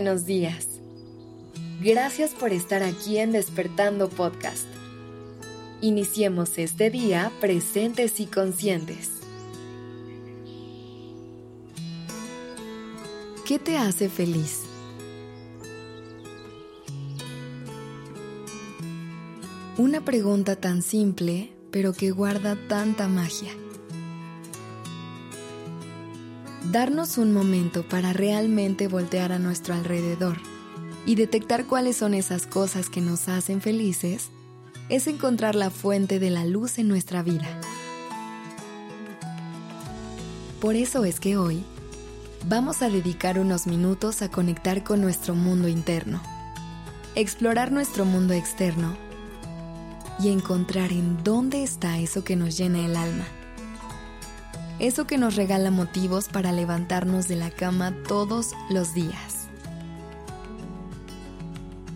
buenos días. Gracias por estar aquí en Despertando Podcast. Iniciemos este día presentes y conscientes. ¿Qué te hace feliz? Una pregunta tan simple, pero que guarda tanta magia. Darnos un momento para realmente voltear a nuestro alrededor y detectar cuáles son esas cosas que nos hacen felices es encontrar la fuente de la luz en nuestra vida. Por eso es que hoy vamos a dedicar unos minutos a conectar con nuestro mundo interno, explorar nuestro mundo externo y encontrar en dónde está eso que nos llena el alma eso que nos regala motivos para levantarnos de la cama todos los días.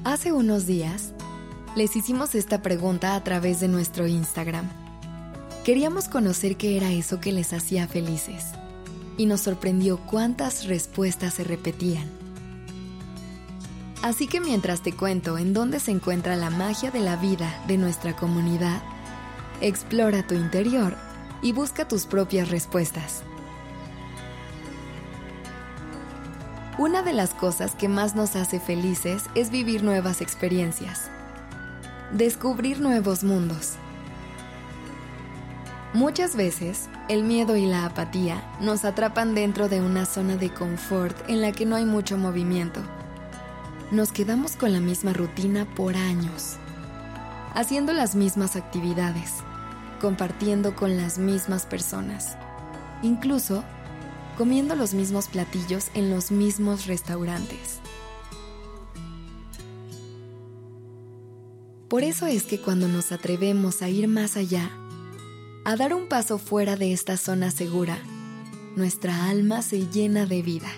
Hace unos días, les hicimos esta pregunta a través de nuestro Instagram. Queríamos conocer qué era eso que les hacía felices, y nos sorprendió cuántas respuestas se repetían. Así que mientras te cuento en dónde se encuentra la magia de la vida de nuestra comunidad, explora tu interior y busca tus propias respuestas. Una de las cosas que más nos hace felices es vivir nuevas experiencias, descubrir nuevos mundos. Muchas veces, el miedo y la apatía nos atrapan dentro de una zona de confort en la que no hay mucho movimiento. Nos quedamos con la misma rutina por años, haciendo las mismas actividades compartiendo con las mismas personas, incluso comiendo los mismos platillos en los mismos restaurantes. Por eso es que cuando nos atrevemos a ir más allá, a dar un paso fuera de esta zona segura, nuestra alma se llena de vida,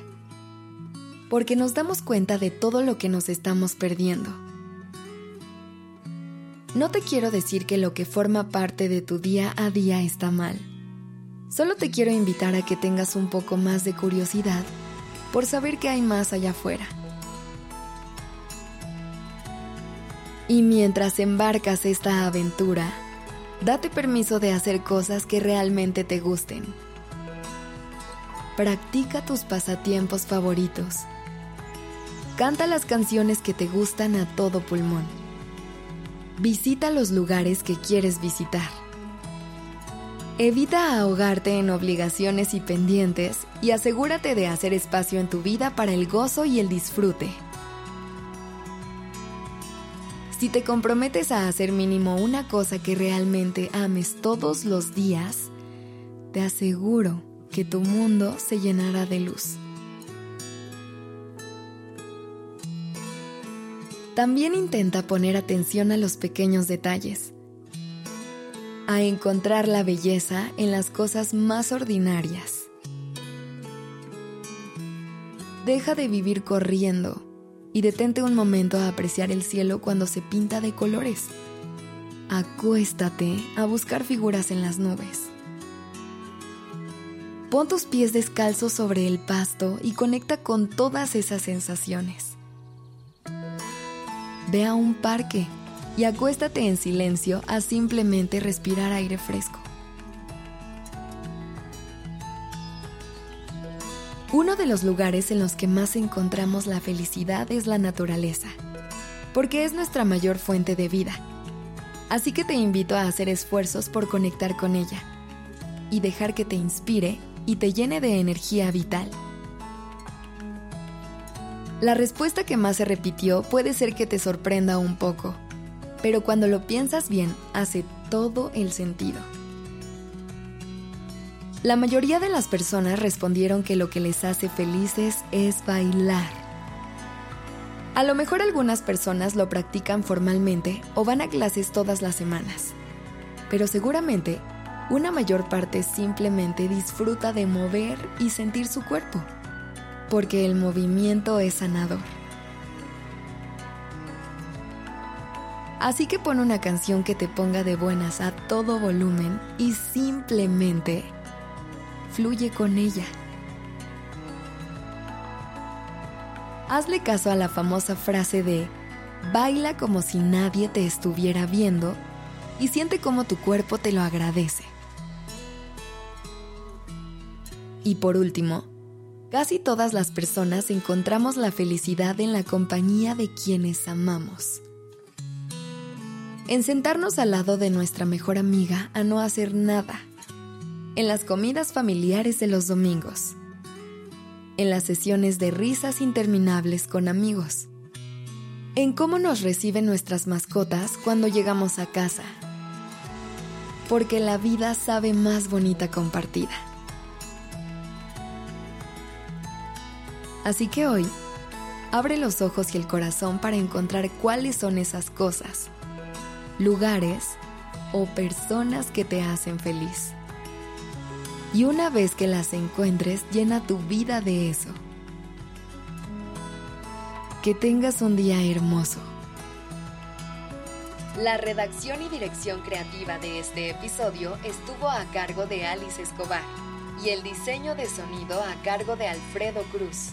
porque nos damos cuenta de todo lo que nos estamos perdiendo no te quiero decir que lo que forma parte de tu día a día está mal. Solo te quiero invitar a que tengas un poco más de curiosidad por saber qué hay más allá afuera. Y mientras embarcas esta aventura, date permiso de hacer cosas que realmente te gusten. Practica tus pasatiempos favoritos. Canta las canciones que te gustan a todo pulmón Visita los lugares que quieres visitar. Evita ahogarte en obligaciones y pendientes y asegúrate de hacer espacio en tu vida para el gozo y el disfrute. Si te comprometes a hacer mínimo una cosa que realmente ames todos los días, te aseguro que tu mundo se llenará de luz. También intenta poner atención a los pequeños detalles, a encontrar la belleza en las cosas más ordinarias. Deja de vivir corriendo y detente un momento a apreciar el cielo cuando se pinta de colores. Acuéstate a buscar figuras en las nubes. Pon tus pies descalzos sobre el pasto y conecta con todas esas sensaciones. Ve a un parque y acuéstate en silencio a simplemente respirar aire fresco. Uno de los lugares en los que más encontramos la felicidad es la naturaleza, porque es nuestra mayor fuente de vida. Así que te invito a hacer esfuerzos por conectar con ella y dejar que te inspire y te llene de energía vital. La respuesta que más se repitió puede ser que te sorprenda un poco, pero cuando lo piensas bien, hace todo el sentido. La mayoría de las personas respondieron que lo que les hace felices es bailar. A lo mejor algunas personas lo practican formalmente o van a clases todas las semanas, pero seguramente una mayor parte simplemente disfruta de mover y sentir su cuerpo porque el movimiento es sanador. Así que pon una canción que te ponga de buenas a todo volumen y simplemente fluye con ella. hazle caso a la famosa frase de baila como si nadie te estuviera viendo y siente como tu cuerpo te lo agradece. Y por último, casi todas las personas encontramos la felicidad en la compañía de quienes amamos. En sentarnos al lado de nuestra mejor amiga a no hacer nada. En las comidas familiares de los domingos. En las sesiones de risas interminables con amigos. En cómo nos reciben nuestras mascotas cuando llegamos a casa. Porque la vida sabe más bonita compartida. Así que hoy, abre los ojos y el corazón para encontrar cuáles son esas cosas, lugares o personas que te hacen feliz. Y una vez que las encuentres, llena tu vida de eso. Que tengas un día hermoso. La redacción y dirección creativa de este episodio estuvo a cargo de Alice Escobar y el diseño de sonido a cargo de Alfredo Cruz.